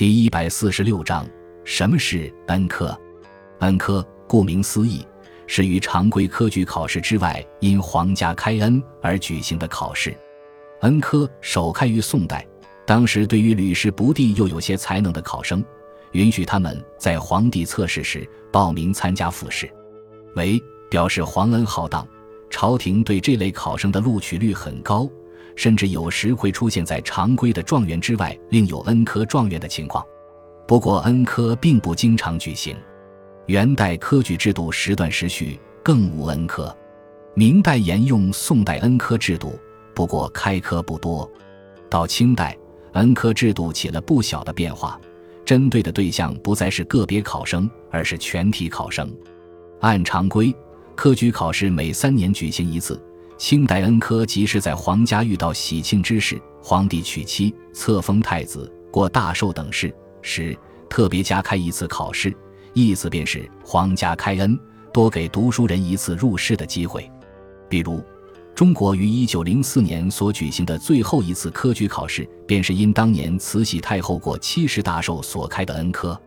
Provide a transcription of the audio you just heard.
第一百四十六章，什么是恩科？恩科顾名思义，是于常规科举考试之外，因皇家开恩而举行的考试。恩科首开于宋代，当时对于屡试不第又有些才能的考生，允许他们在皇帝测试时报名参加复试，为表示皇恩浩荡。朝廷对这类考生的录取率很高。甚至有时会出现在常规的状元之外，另有恩科状元的情况。不过，恩科并不经常举行。元代科举制度时断时续，更无恩科。明代沿用宋代恩科制度，不过开科不多。到清代，恩科制度起了不小的变化，针对的对象不再是个别考生，而是全体考生。按常规，科举考试每三年举行一次。清代恩科即是在皇家遇到喜庆之事，皇帝娶妻、册封太子、过大寿等事时，特别加开一次考试，意思便是皇家开恩，多给读书人一次入仕的机会。比如，中国于一九零四年所举行的最后一次科举考试，便是因当年慈禧太后过七十大寿所开的恩科。